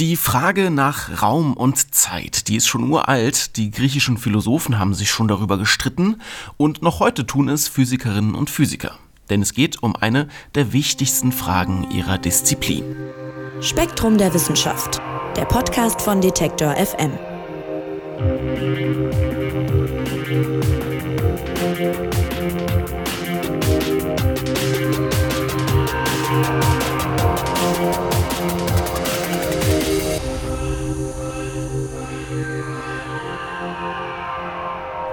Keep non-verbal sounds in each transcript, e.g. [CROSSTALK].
Die Frage nach Raum und Zeit, die ist schon uralt. Die griechischen Philosophen haben sich schon darüber gestritten und noch heute tun es Physikerinnen und Physiker. Denn es geht um eine der wichtigsten Fragen ihrer Disziplin. Spektrum der Wissenschaft, der Podcast von Detektor FM.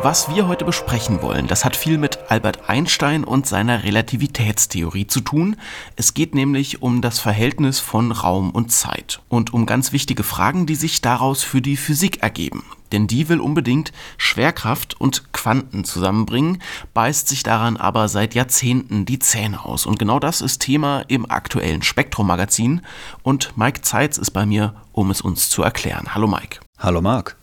Was wir heute besprechen wollen, das hat viel mit Albert Einstein und seiner Relativitätstheorie zu tun. Es geht nämlich um das Verhältnis von Raum und Zeit und um ganz wichtige Fragen, die sich daraus für die Physik ergeben. Denn die will unbedingt Schwerkraft und Quanten zusammenbringen, beißt sich daran aber seit Jahrzehnten die Zähne aus. Und genau das ist Thema im aktuellen Spektrum-Magazin. Und Mike Zeitz ist bei mir, um es uns zu erklären. Hallo Mike. Hallo Marc.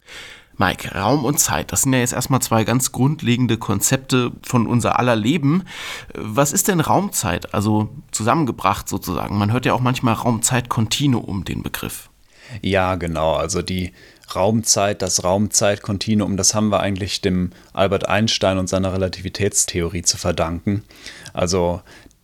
Mike, Raum und Zeit, das sind ja jetzt erstmal zwei ganz grundlegende Konzepte von unser aller Leben. Was ist denn Raumzeit, also zusammengebracht sozusagen? Man hört ja auch manchmal Raumzeit-Kontinuum, den Begriff. Ja, genau. Also die Raumzeit, das Raumzeit-Kontinuum, das haben wir eigentlich dem Albert Einstein und seiner Relativitätstheorie zu verdanken. Also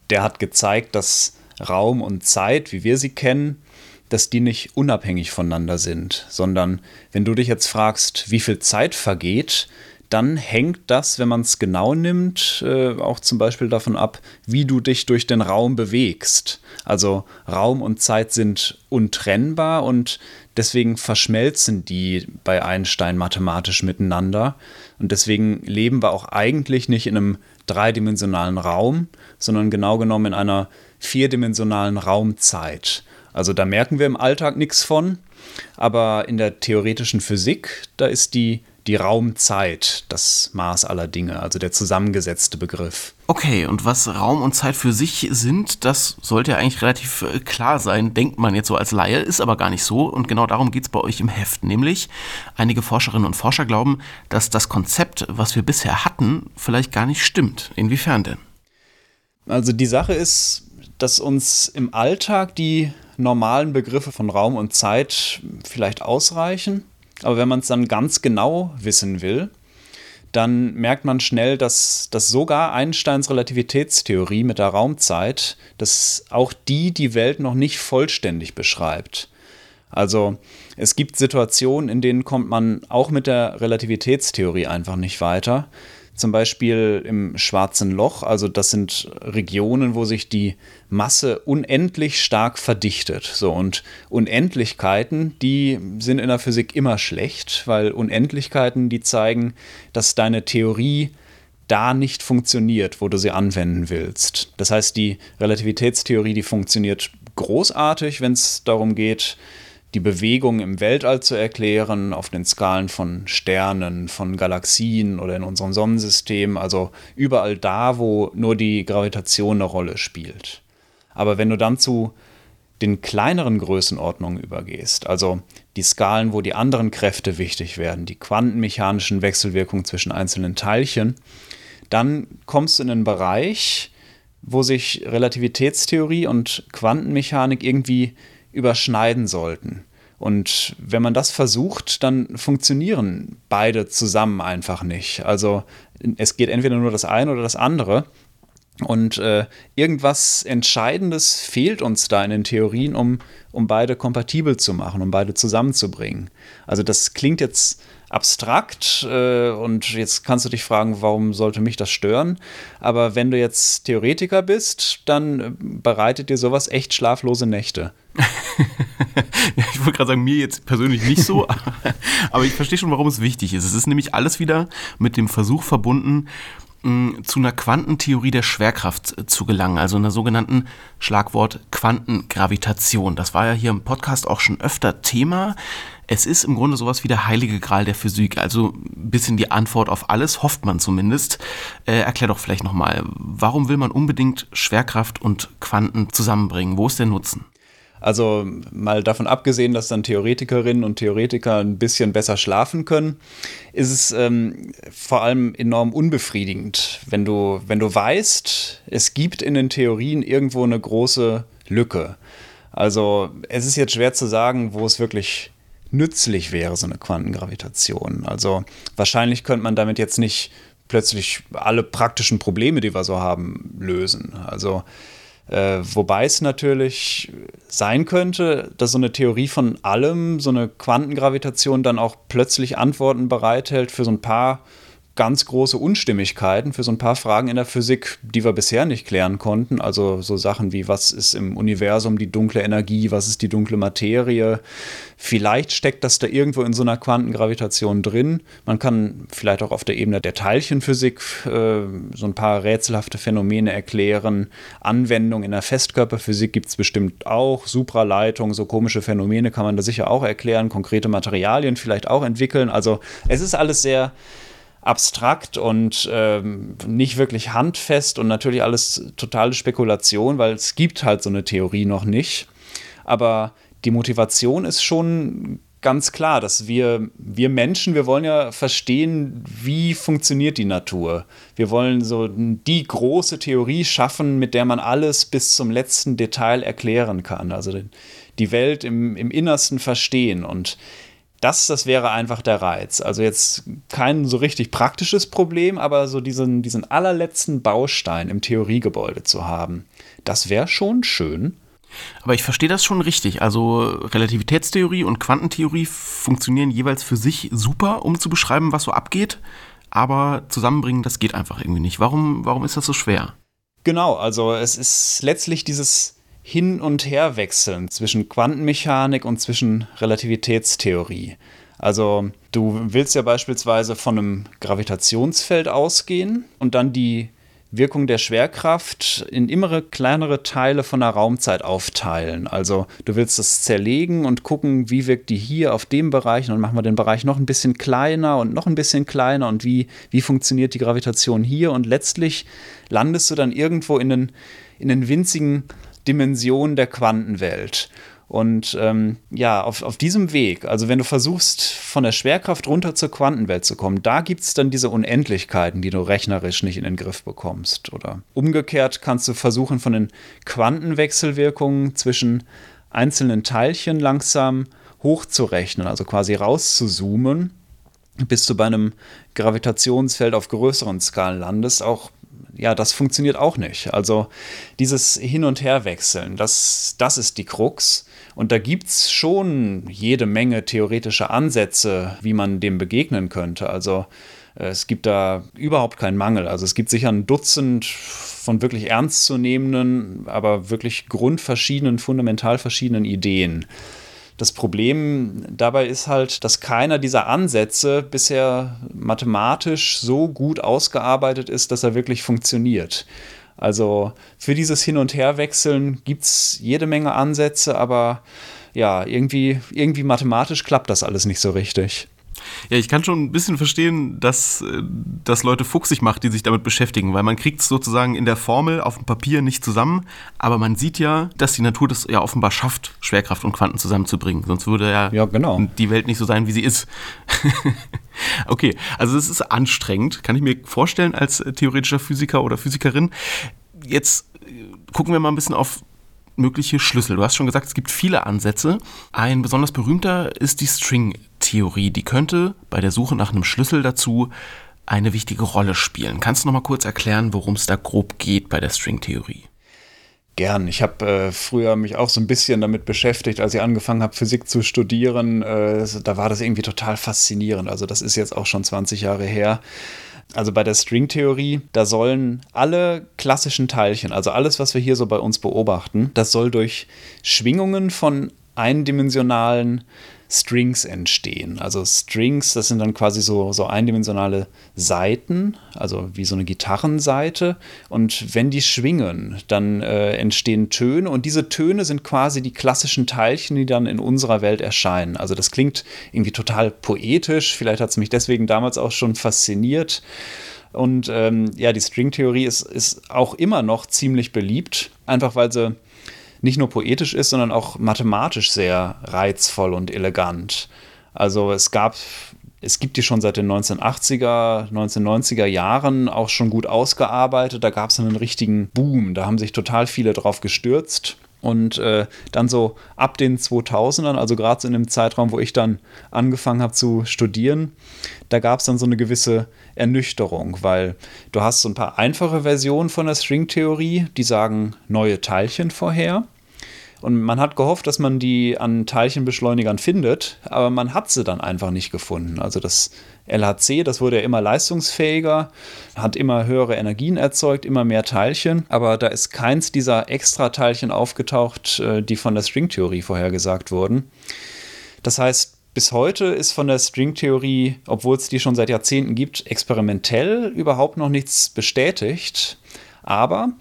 der hat gezeigt, dass Raum und Zeit, wie wir sie kennen, dass die nicht unabhängig voneinander sind, sondern wenn du dich jetzt fragst, wie viel Zeit vergeht, dann hängt das, wenn man es genau nimmt, äh, auch zum Beispiel davon ab, wie du dich durch den Raum bewegst. Also Raum und Zeit sind untrennbar und deswegen verschmelzen die bei Einstein mathematisch miteinander. Und deswegen leben wir auch eigentlich nicht in einem dreidimensionalen Raum, sondern genau genommen in einer vierdimensionalen Raumzeit. Also da merken wir im Alltag nichts von, aber in der theoretischen Physik, da ist die, die Raumzeit das Maß aller Dinge, also der zusammengesetzte Begriff. Okay, und was Raum und Zeit für sich sind, das sollte ja eigentlich relativ äh, klar sein, denkt man jetzt so als Laie, ist aber gar nicht so. Und genau darum geht es bei euch im Heft. Nämlich, einige Forscherinnen und Forscher glauben, dass das Konzept, was wir bisher hatten, vielleicht gar nicht stimmt. Inwiefern denn? Also die Sache ist, dass uns im Alltag die normalen Begriffe von Raum und Zeit vielleicht ausreichen. Aber wenn man es dann ganz genau wissen will, dann merkt man schnell, dass, dass sogar Einsteins Relativitätstheorie mit der Raumzeit, dass auch die die Welt noch nicht vollständig beschreibt. Also es gibt Situationen, in denen kommt man auch mit der Relativitätstheorie einfach nicht weiter zum Beispiel im Schwarzen Loch. Also das sind Regionen, wo sich die Masse unendlich stark verdichtet. So und Unendlichkeiten, die sind in der Physik immer schlecht, weil Unendlichkeiten, die zeigen, dass deine Theorie da nicht funktioniert, wo du sie anwenden willst. Das heißt, die Relativitätstheorie, die funktioniert großartig, wenn es darum geht, die Bewegung im Weltall zu erklären, auf den Skalen von Sternen, von Galaxien oder in unserem Sonnensystem, also überall da, wo nur die Gravitation eine Rolle spielt. Aber wenn du dann zu den kleineren Größenordnungen übergehst, also die Skalen, wo die anderen Kräfte wichtig werden, die quantenmechanischen Wechselwirkungen zwischen einzelnen Teilchen, dann kommst du in einen Bereich, wo sich Relativitätstheorie und Quantenmechanik irgendwie überschneiden sollten. Und wenn man das versucht, dann funktionieren beide zusammen einfach nicht. Also es geht entweder nur das eine oder das andere. Und äh, irgendwas Entscheidendes fehlt uns da in den Theorien, um, um beide kompatibel zu machen, um beide zusammenzubringen. Also das klingt jetzt abstrakt äh, und jetzt kannst du dich fragen, warum sollte mich das stören? Aber wenn du jetzt Theoretiker bist, dann bereitet dir sowas echt schlaflose Nächte. [LAUGHS] [LAUGHS] ja, ich wollte gerade sagen, mir jetzt persönlich nicht so, [LAUGHS] aber ich verstehe schon, warum es wichtig ist. Es ist nämlich alles wieder mit dem Versuch verbunden, zu einer Quantentheorie der Schwerkraft äh, zu gelangen, also einer sogenannten Schlagwort Quantengravitation. Das war ja hier im Podcast auch schon öfter Thema. Es ist im Grunde sowas wie der heilige Gral der Physik, also ein bisschen die Antwort auf alles, hofft man zumindest. Äh, erklär doch vielleicht nochmal, warum will man unbedingt Schwerkraft und Quanten zusammenbringen? Wo ist der Nutzen? Also mal davon abgesehen, dass dann Theoretikerinnen und Theoretiker ein bisschen besser schlafen können, ist es ähm, vor allem enorm unbefriedigend, wenn du, wenn du weißt, es gibt in den Theorien irgendwo eine große Lücke. Also es ist jetzt schwer zu sagen, wo es wirklich nützlich wäre, so eine Quantengravitation. Also wahrscheinlich könnte man damit jetzt nicht plötzlich alle praktischen Probleme, die wir so haben, lösen. Also äh, wobei es natürlich sein könnte, dass so eine Theorie von allem, so eine Quantengravitation dann auch plötzlich Antworten bereithält für so ein paar ganz große Unstimmigkeiten für so ein paar Fragen in der Physik, die wir bisher nicht klären konnten. Also so Sachen wie, was ist im Universum die dunkle Energie, was ist die dunkle Materie. Vielleicht steckt das da irgendwo in so einer Quantengravitation drin. Man kann vielleicht auch auf der Ebene der Teilchenphysik äh, so ein paar rätselhafte Phänomene erklären. Anwendungen in der Festkörperphysik gibt es bestimmt auch. Supraleitung, so komische Phänomene kann man da sicher auch erklären. Konkrete Materialien vielleicht auch entwickeln. Also es ist alles sehr abstrakt und ähm, nicht wirklich handfest und natürlich alles totale Spekulation, weil es gibt halt so eine Theorie noch nicht. Aber die Motivation ist schon ganz klar, dass wir, wir Menschen, wir wollen ja verstehen, wie funktioniert die Natur. Wir wollen so die große Theorie schaffen, mit der man alles bis zum letzten Detail erklären kann. Also die Welt im, im Innersten verstehen. Und das, das wäre einfach der Reiz. Also jetzt kein so richtig praktisches Problem, aber so diesen, diesen allerletzten Baustein im Theoriegebäude zu haben, das wäre schon schön. Aber ich verstehe das schon richtig. Also Relativitätstheorie und Quantentheorie funktionieren jeweils für sich super, um zu beschreiben, was so abgeht. Aber zusammenbringen, das geht einfach irgendwie nicht. Warum, warum ist das so schwer? Genau, also es ist letztlich dieses hin und her wechseln zwischen Quantenmechanik und zwischen Relativitätstheorie. Also du willst ja beispielsweise von einem Gravitationsfeld ausgehen und dann die Wirkung der Schwerkraft in immer kleinere Teile von der Raumzeit aufteilen. Also du willst das zerlegen und gucken, wie wirkt die hier auf dem Bereich und dann machen wir den Bereich noch ein bisschen kleiner und noch ein bisschen kleiner und wie, wie funktioniert die Gravitation hier und letztlich landest du dann irgendwo in den, in den winzigen Dimension der Quantenwelt. Und ähm, ja, auf, auf diesem Weg, also wenn du versuchst, von der Schwerkraft runter zur Quantenwelt zu kommen, da gibt es dann diese Unendlichkeiten, die du rechnerisch nicht in den Griff bekommst. Oder umgekehrt kannst du versuchen, von den Quantenwechselwirkungen zwischen einzelnen Teilchen langsam hochzurechnen, also quasi rauszuzoomen, bis du bei einem Gravitationsfeld auf größeren Skalen landest. Auch ja, das funktioniert auch nicht. Also dieses Hin- und Herwechseln, das, das ist die Krux. Und da gibt es schon jede Menge theoretische Ansätze, wie man dem begegnen könnte. Also äh, es gibt da überhaupt keinen Mangel. Also es gibt sicher ein Dutzend von wirklich ernstzunehmenden, aber wirklich grundverschiedenen, fundamental verschiedenen Ideen. Das Problem dabei ist halt, dass keiner dieser Ansätze bisher mathematisch so gut ausgearbeitet ist, dass er wirklich funktioniert. Also für dieses Hin- und Herwechseln gibt es jede Menge Ansätze, aber ja, irgendwie, irgendwie mathematisch klappt das alles nicht so richtig. Ja, ich kann schon ein bisschen verstehen, dass äh, das Leute fuchsig macht, die sich damit beschäftigen, weil man kriegt es sozusagen in der Formel auf dem Papier nicht zusammen, aber man sieht ja, dass die Natur das ja offenbar schafft, Schwerkraft und Quanten zusammenzubringen. Sonst würde ja, ja genau. die Welt nicht so sein, wie sie ist. [LAUGHS] okay, also es ist anstrengend, kann ich mir vorstellen als äh, theoretischer Physiker oder Physikerin. Jetzt äh, gucken wir mal ein bisschen auf mögliche Schlüssel. Du hast schon gesagt, es gibt viele Ansätze. Ein besonders berühmter ist die String-Theorie. Die könnte bei der Suche nach einem Schlüssel dazu eine wichtige Rolle spielen. Kannst du noch mal kurz erklären, worum es da grob geht bei der String-Theorie? Gern. Ich habe äh, früher mich auch so ein bisschen damit beschäftigt, als ich angefangen habe, Physik zu studieren. Äh, da war das irgendwie total faszinierend. Also das ist jetzt auch schon 20 Jahre her. Also bei der Stringtheorie, da sollen alle klassischen Teilchen, also alles, was wir hier so bei uns beobachten, das soll durch Schwingungen von eindimensionalen Strings entstehen. Also Strings, das sind dann quasi so, so eindimensionale Saiten, also wie so eine Gitarrenseite. Und wenn die schwingen, dann äh, entstehen Töne und diese Töne sind quasi die klassischen Teilchen, die dann in unserer Welt erscheinen. Also das klingt irgendwie total poetisch, vielleicht hat es mich deswegen damals auch schon fasziniert. Und ähm, ja, die Stringtheorie ist, ist auch immer noch ziemlich beliebt, einfach weil sie nicht nur poetisch ist, sondern auch mathematisch sehr reizvoll und elegant. Also es gab, es gibt die schon seit den 1980er, 1990er Jahren auch schon gut ausgearbeitet. Da gab es einen richtigen Boom. Da haben sich total viele drauf gestürzt. Und äh, dann so ab den 2000ern, also gerade so in dem Zeitraum, wo ich dann angefangen habe zu studieren, da gab es dann so eine gewisse Ernüchterung, weil du hast so ein paar einfache Versionen von der Stringtheorie, die sagen neue Teilchen vorher. Und man hat gehofft, dass man die an Teilchenbeschleunigern findet, aber man hat sie dann einfach nicht gefunden. Also das LHC, das wurde ja immer leistungsfähiger, hat immer höhere Energien erzeugt, immer mehr Teilchen, aber da ist keins dieser Extra-Teilchen aufgetaucht, äh, die von der Stringtheorie vorhergesagt wurden. Das heißt, bis heute ist von der Stringtheorie, obwohl es die schon seit Jahrzehnten gibt, experimentell überhaupt noch nichts bestätigt. Aber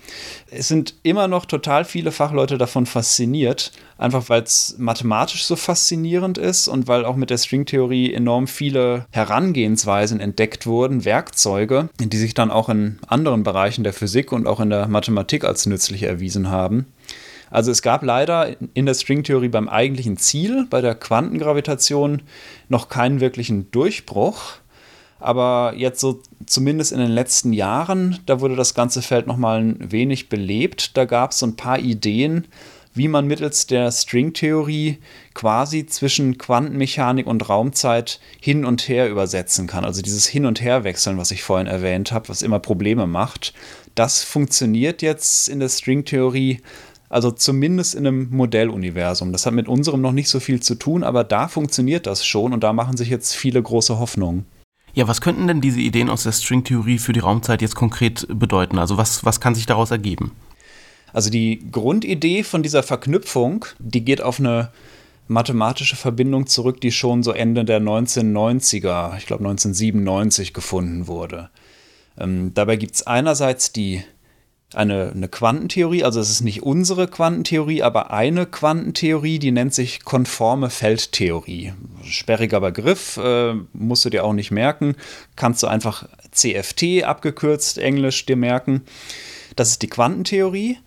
es sind immer noch total viele Fachleute davon fasziniert, einfach weil es mathematisch so faszinierend ist und weil auch mit der Stringtheorie enorm viele Herangehensweisen entdeckt wurden, Werkzeuge, die sich dann auch in anderen Bereichen der Physik und auch in der Mathematik als nützlich erwiesen haben. Also es gab leider in der Stringtheorie beim eigentlichen Ziel, bei der Quantengravitation, noch keinen wirklichen Durchbruch. Aber jetzt so zumindest in den letzten Jahren, da wurde das ganze Feld nochmal ein wenig belebt. Da gab es so ein paar Ideen, wie man mittels der Stringtheorie quasi zwischen Quantenmechanik und Raumzeit hin und her übersetzen kann. Also dieses Hin- und Herwechseln, was ich vorhin erwähnt habe, was immer Probleme macht. Das funktioniert jetzt in der Stringtheorie, also zumindest in einem Modelluniversum. Das hat mit unserem noch nicht so viel zu tun, aber da funktioniert das schon und da machen sich jetzt viele große Hoffnungen. Ja, was könnten denn diese Ideen aus der Stringtheorie für die Raumzeit jetzt konkret bedeuten? Also was, was kann sich daraus ergeben? Also die Grundidee von dieser Verknüpfung, die geht auf eine mathematische Verbindung zurück, die schon so Ende der 1990er, ich glaube 1997 gefunden wurde. Ähm, dabei gibt es einerseits die eine, eine Quantentheorie, also es ist nicht unsere Quantentheorie, aber eine Quantentheorie, die nennt sich konforme Feldtheorie. Sperriger Begriff, äh, musst du dir auch nicht merken, kannst du einfach CFT abgekürzt Englisch dir merken. Das ist die Quantentheorie.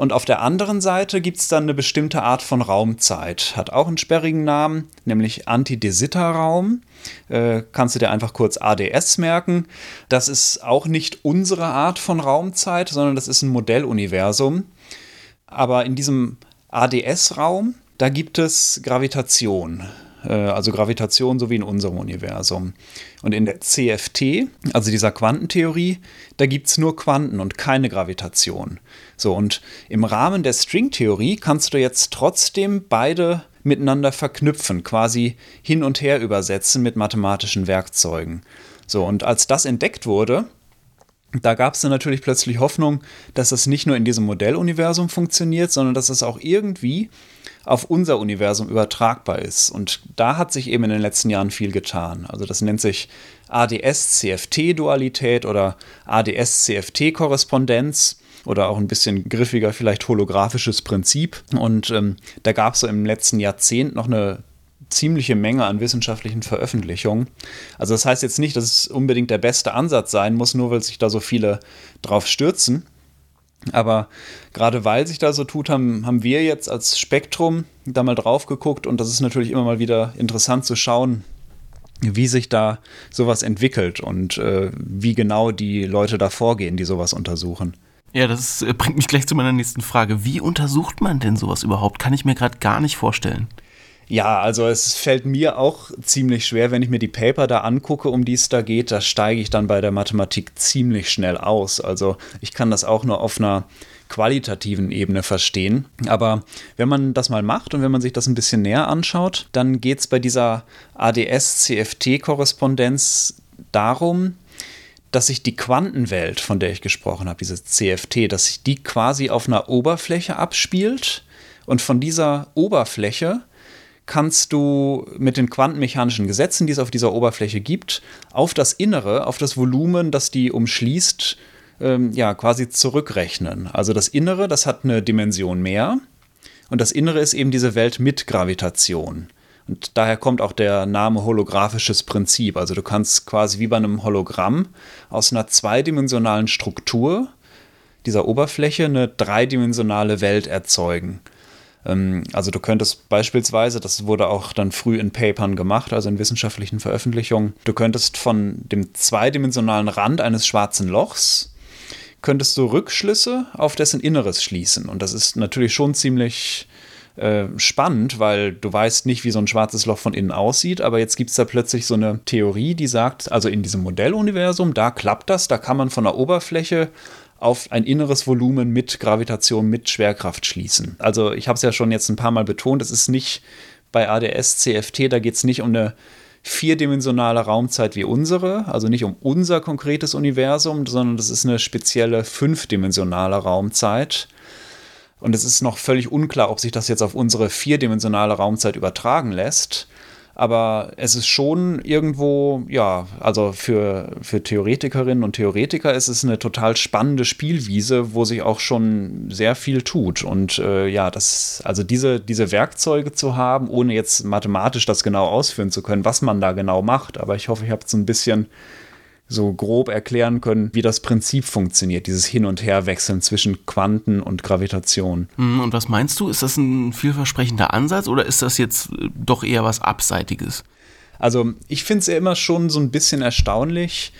Und auf der anderen Seite gibt es dann eine bestimmte Art von Raumzeit. Hat auch einen sperrigen Namen, nämlich Anti-de-Sitter-Raum. Äh, kannst du dir einfach kurz ADS merken. Das ist auch nicht unsere Art von Raumzeit, sondern das ist ein Modelluniversum. Aber in diesem ADS-Raum, da gibt es Gravitation. Äh, also Gravitation so wie in unserem Universum. Und in der CFT, also dieser Quantentheorie, da gibt es nur Quanten und keine Gravitation. So, und im Rahmen der Stringtheorie kannst du jetzt trotzdem beide miteinander verknüpfen, quasi hin und her übersetzen mit mathematischen Werkzeugen. So, und als das entdeckt wurde, da gab es dann natürlich plötzlich Hoffnung, dass es nicht nur in diesem Modelluniversum funktioniert, sondern dass es auch irgendwie auf unser Universum übertragbar ist. Und da hat sich eben in den letzten Jahren viel getan. Also das nennt sich ADS-CFT-Dualität oder ADS-CFT-Korrespondenz oder auch ein bisschen griffiger vielleicht holographisches Prinzip. Und ähm, da gab es so im letzten Jahrzehnt noch eine ziemliche Menge an wissenschaftlichen Veröffentlichungen. Also das heißt jetzt nicht, dass es unbedingt der beste Ansatz sein muss, nur weil sich da so viele drauf stürzen. Aber gerade weil sich da so tut, haben, haben wir jetzt als Spektrum da mal drauf geguckt und das ist natürlich immer mal wieder interessant zu schauen, wie sich da sowas entwickelt und äh, wie genau die Leute da vorgehen, die sowas untersuchen. Ja, das äh, bringt mich gleich zu meiner nächsten Frage. Wie untersucht man denn sowas überhaupt? Kann ich mir gerade gar nicht vorstellen. Ja, also es fällt mir auch ziemlich schwer, wenn ich mir die Paper da angucke, um die es da geht, da steige ich dann bei der Mathematik ziemlich schnell aus. Also ich kann das auch nur auf einer qualitativen Ebene verstehen. Aber wenn man das mal macht und wenn man sich das ein bisschen näher anschaut, dann geht es bei dieser ADS-CFT-Korrespondenz darum, dass sich die Quantenwelt, von der ich gesprochen habe, diese CFT, dass sich die quasi auf einer Oberfläche abspielt und von dieser Oberfläche kannst du mit den quantenmechanischen Gesetzen, die es auf dieser Oberfläche gibt, auf das Innere, auf das Volumen, das die umschließt, ähm, ja, quasi zurückrechnen. Also das Innere, das hat eine Dimension mehr und das Innere ist eben diese Welt mit Gravitation. Und daher kommt auch der Name holographisches Prinzip. Also du kannst quasi wie bei einem Hologramm aus einer zweidimensionalen Struktur dieser Oberfläche eine dreidimensionale Welt erzeugen. Ähm, also du könntest beispielsweise, das wurde auch dann früh in Papern gemacht, also in wissenschaftlichen Veröffentlichungen, du könntest von dem zweidimensionalen Rand eines schwarzen Lochs könntest du Rückschlüsse auf dessen Inneres schließen. Und das ist natürlich schon ziemlich äh, spannend, weil du weißt nicht, wie so ein schwarzes Loch von innen aussieht, aber jetzt gibt es da plötzlich so eine Theorie, die sagt, also in diesem Modelluniversum, da klappt das, da kann man von der Oberfläche auf ein inneres Volumen mit Gravitation, mit Schwerkraft schließen. Also ich habe es ja schon jetzt ein paar Mal betont, es ist nicht bei ADS, CFT, da geht es nicht um eine vierdimensionale Raumzeit wie unsere, also nicht um unser konkretes Universum, sondern das ist eine spezielle fünfdimensionale Raumzeit. Und es ist noch völlig unklar, ob sich das jetzt auf unsere vierdimensionale Raumzeit übertragen lässt. Aber es ist schon irgendwo, ja, also für, für Theoretikerinnen und Theoretiker ist es eine total spannende Spielwiese, wo sich auch schon sehr viel tut. Und äh, ja, das, also diese, diese Werkzeuge zu haben, ohne jetzt mathematisch das genau ausführen zu können, was man da genau macht. Aber ich hoffe, ich habe es ein bisschen so grob erklären können, wie das Prinzip funktioniert, dieses Hin- und Herwechseln zwischen Quanten und Gravitation. Hm, und was meinst du? Ist das ein vielversprechender Ansatz oder ist das jetzt äh, doch eher was Abseitiges? Also ich finde es ja immer schon so ein bisschen erstaunlich,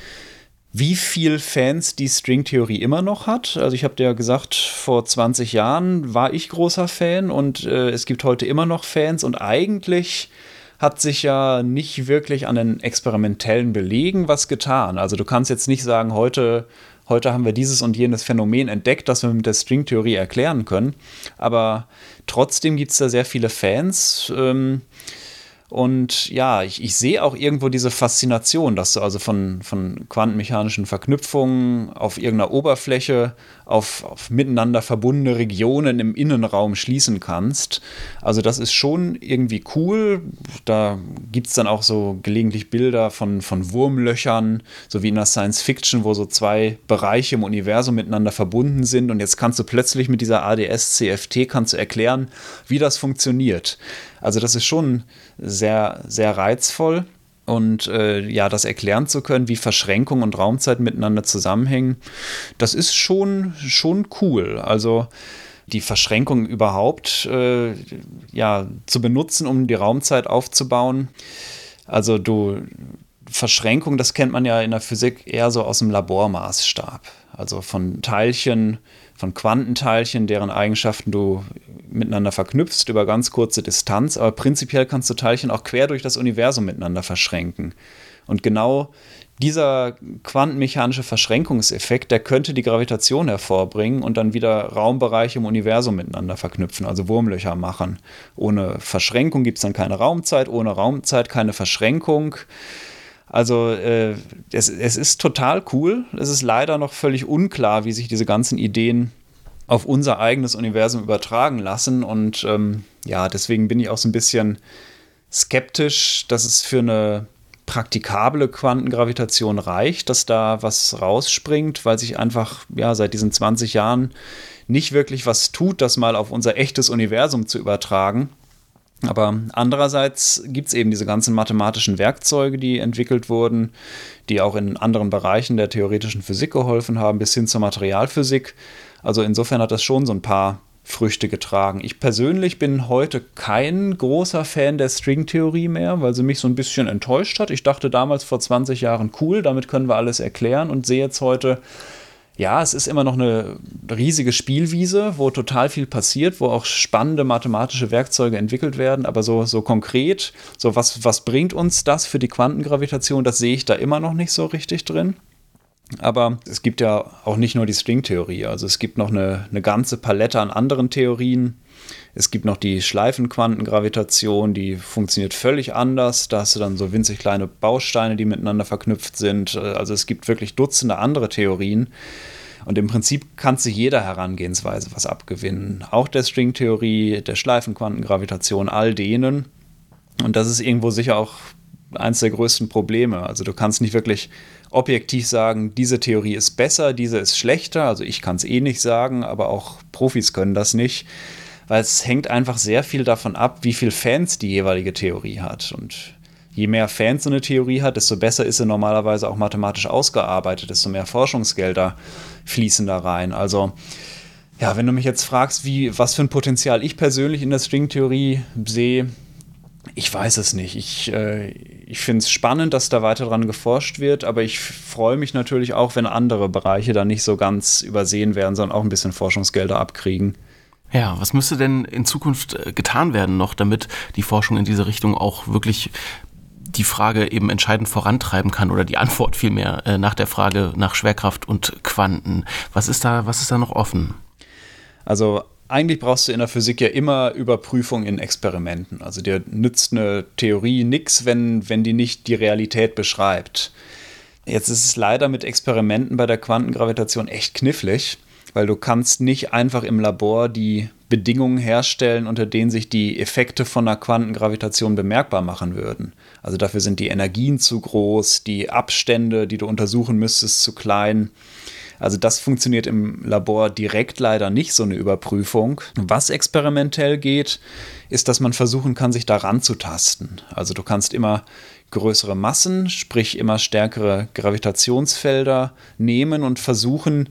wie viel Fans die Stringtheorie immer noch hat. Also ich habe dir ja gesagt, vor 20 Jahren war ich großer Fan und äh, es gibt heute immer noch Fans und eigentlich hat sich ja nicht wirklich an den experimentellen Belegen was getan. Also du kannst jetzt nicht sagen, heute, heute haben wir dieses und jenes Phänomen entdeckt, das wir mit der Stringtheorie erklären können. Aber trotzdem gibt es da sehr viele Fans. Ähm, und ja, ich, ich sehe auch irgendwo diese Faszination, dass du also von, von quantenmechanischen Verknüpfungen auf irgendeiner Oberfläche auf, auf miteinander verbundene Regionen im Innenraum schließen kannst. Also das ist schon irgendwie cool. Da gibt es dann auch so gelegentlich Bilder von, von Wurmlöchern, so wie in der Science Fiction, wo so zwei Bereiche im Universum miteinander verbunden sind. Und jetzt kannst du plötzlich mit dieser ADS-CFT kannst du erklären, wie das funktioniert. Also das ist schon sehr, sehr reizvoll. Und äh, ja, das erklären zu können, wie Verschränkung und Raumzeit miteinander zusammenhängen, das ist schon, schon cool. Also die Verschränkung überhaupt äh, ja, zu benutzen, um die Raumzeit aufzubauen. Also du, Verschränkung, das kennt man ja in der Physik eher so aus dem Labormaßstab. Also von Teilchen, von Quantenteilchen, deren Eigenschaften du miteinander verknüpfst über ganz kurze Distanz, aber prinzipiell kannst du Teilchen auch quer durch das Universum miteinander verschränken. Und genau dieser quantenmechanische Verschränkungseffekt, der könnte die Gravitation hervorbringen und dann wieder Raumbereiche im Universum miteinander verknüpfen, also Wurmlöcher machen. Ohne Verschränkung gibt es dann keine Raumzeit, ohne Raumzeit keine Verschränkung. Also äh, es, es ist total cool. Es ist leider noch völlig unklar, wie sich diese ganzen Ideen auf unser eigenes Universum übertragen lassen. Und ähm, ja, deswegen bin ich auch so ein bisschen skeptisch, dass es für eine praktikable Quantengravitation reicht, dass da was rausspringt, weil sich einfach ja seit diesen 20 Jahren nicht wirklich was tut, das mal auf unser echtes Universum zu übertragen. Aber andererseits gibt es eben diese ganzen mathematischen Werkzeuge, die entwickelt wurden, die auch in anderen Bereichen der theoretischen Physik geholfen haben, bis hin zur Materialphysik. Also insofern hat das schon so ein paar Früchte getragen. Ich persönlich bin heute kein großer Fan der Stringtheorie mehr, weil sie mich so ein bisschen enttäuscht hat. Ich dachte damals vor 20 Jahren, cool, damit können wir alles erklären und sehe jetzt heute, ja, es ist immer noch eine riesige Spielwiese, wo total viel passiert, wo auch spannende mathematische Werkzeuge entwickelt werden, aber so, so konkret, so was, was bringt uns das für die Quantengravitation, das sehe ich da immer noch nicht so richtig drin. Aber es gibt ja auch nicht nur die Stringtheorie, also es gibt noch eine, eine ganze Palette an anderen Theorien. Es gibt noch die Schleifenquantengravitation, die funktioniert völlig anders. Da hast du dann so winzig kleine Bausteine, die miteinander verknüpft sind. Also es gibt wirklich Dutzende andere Theorien. Und im Prinzip kann zu jeder Herangehensweise was abgewinnen. Auch der Stringtheorie, der Schleifenquantengravitation, all denen. Und das ist irgendwo sicher auch eines der größten Probleme. Also du kannst nicht wirklich objektiv sagen, diese Theorie ist besser, diese ist schlechter. Also ich kann es eh nicht sagen, aber auch Profis können das nicht, weil es hängt einfach sehr viel davon ab, wie viele Fans die jeweilige Theorie hat. Und je mehr Fans so eine Theorie hat, desto besser ist sie normalerweise auch mathematisch ausgearbeitet, desto mehr Forschungsgelder fließen da rein. Also ja, wenn du mich jetzt fragst, wie, was für ein Potenzial ich persönlich in der Stringtheorie sehe, Ich weiß es nicht. Ich, äh, ich finde es spannend, dass da weiter dran geforscht wird, aber ich freue mich natürlich auch, wenn andere Bereiche da nicht so ganz übersehen werden, sondern auch ein bisschen Forschungsgelder abkriegen. Ja, was müsste denn in Zukunft äh, getan werden noch, damit die Forschung in diese Richtung auch wirklich die Frage eben entscheidend vorantreiben kann oder die Antwort vielmehr äh, nach der Frage nach Schwerkraft und Quanten. Was ist da, was ist da noch offen? Also eigentlich brauchst du in der Physik ja immer Überprüfung in Experimenten. Also dir nützt eine Theorie nichts, wenn, wenn die nicht die Realität beschreibt. Jetzt ist es leider mit Experimenten bei der Quantengravitation echt knifflig, weil du kannst nicht einfach im Labor die Bedingungen herstellen, unter denen sich die Effekte von einer Quantengravitation bemerkbar machen würden. Also dafür sind die Energien zu groß, die Abstände, die du untersuchen müsstest, zu klein. Also das funktioniert im Labor direkt leider nicht, so eine Überprüfung. Was experimentell geht, ist, dass man versuchen kann, sich daran zu tasten. Also du kannst immer größere Massen, sprich immer stärkere Gravitationsfelder nehmen und versuchen,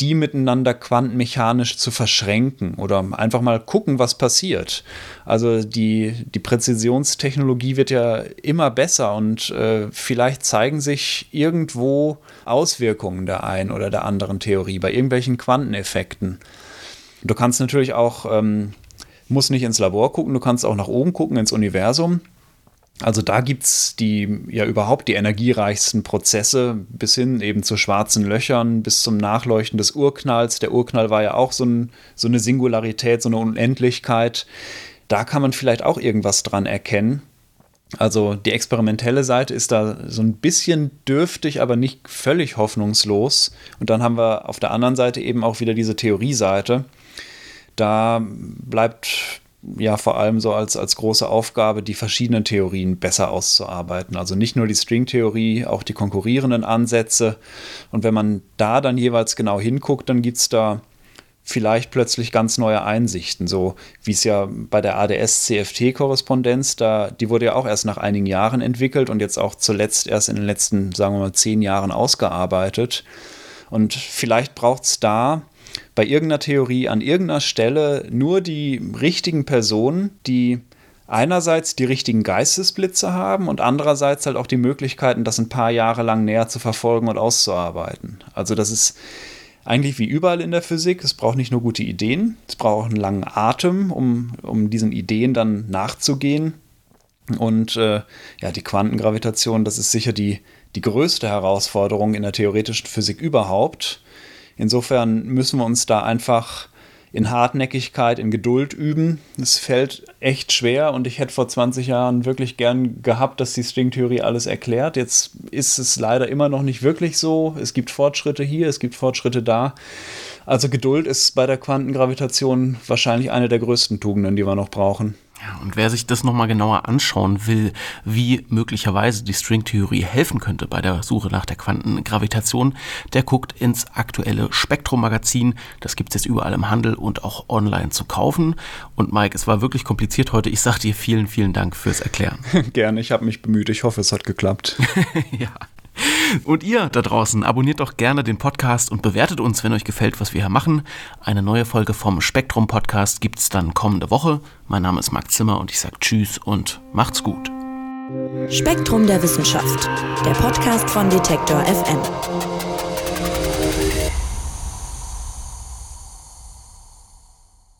die miteinander quantenmechanisch zu verschränken oder einfach mal gucken, was passiert. Also die, die Präzisionstechnologie wird ja immer besser und äh, vielleicht zeigen sich irgendwo Auswirkungen der einen oder der anderen Theorie bei irgendwelchen Quanteneffekten. Du kannst natürlich auch, ähm, musst nicht ins Labor gucken, du kannst auch nach oben gucken ins Universum also da gibt es die ja überhaupt die energiereichsten Prozesse bis hin eben zu schwarzen Löchern, bis zum Nachleuchten des Urknalls. Der Urknall war ja auch so, ein, so eine Singularität, so eine Unendlichkeit. Da kann man vielleicht auch irgendwas dran erkennen. Also die experimentelle Seite ist da so ein bisschen dürftig, aber nicht völlig hoffnungslos. Und dann haben wir auf der anderen Seite eben auch wieder diese Theorieseite. Da bleibt ja vor allem so als, als große Aufgabe, die verschiedenen Theorien besser auszuarbeiten. Also nicht nur die Stringtheorie, auch die konkurrierenden Ansätze. Und wenn man da dann jeweils genau hinguckt, dann gibt es da vielleicht plötzlich ganz neue Einsichten, so wie es ja bei der ADS-CFT-Korrespondenz, da, die wurde ja auch erst nach einigen Jahren entwickelt und jetzt auch zuletzt erst in den letzten, sagen wir mal, zehn Jahren ausgearbeitet. Und vielleicht braucht es da bei irgendeiner Theorie an irgendeiner Stelle nur die richtigen Personen, die einerseits die richtigen Geistesblitze haben und andererseits halt auch die Möglichkeiten, das ein paar Jahre lang näher zu verfolgen und auszuarbeiten. Also das ist eigentlich wie überall in der Physik. Es braucht nicht nur gute Ideen, es braucht auch einen langen Atem, um, um diesen Ideen dann nachzugehen. Und äh, ja, die Quantengravitation, das ist sicher die, die größte Herausforderung in der theoretischen Physik überhaupt. Insofern müssen wir uns da einfach in Hartnäckigkeit, in Geduld üben. Es fällt echt schwer und ich hätte vor 20 Jahren wirklich gern gehabt, dass die Stringtheorie alles erklärt. Jetzt ist es leider immer noch nicht wirklich so. Es gibt Fortschritte hier, es gibt Fortschritte da. Also Geduld ist bei der Quantengravitation wahrscheinlich eine der größten Tugenden, die wir noch brauchen. Ja, und wer sich das nochmal genauer anschauen will, wie möglicherweise die Stringtheorie helfen könnte bei der Suche nach der Quantengravitation, der guckt ins aktuelle Spektrum-Magazin. Das gibt es jetzt überall im Handel und auch online zu kaufen. Und Mike, es war wirklich kompliziert heute. Ich sage dir vielen, vielen Dank fürs Erklären. [LAUGHS] Gerne, ich habe mich bemüht. Ich hoffe, es hat geklappt. [LAUGHS] ja. Und ihr da draußen, abonniert doch gerne den Podcast und bewertet uns, wenn euch gefällt, was wir hier machen. Eine neue Folge vom Spektrum Podcast gibt es dann kommende Woche. Mein Name ist Marc Zimmer und ich sage Tschüss und macht's gut. Spektrum der Wissenschaft, der Podcast von Detektor FM.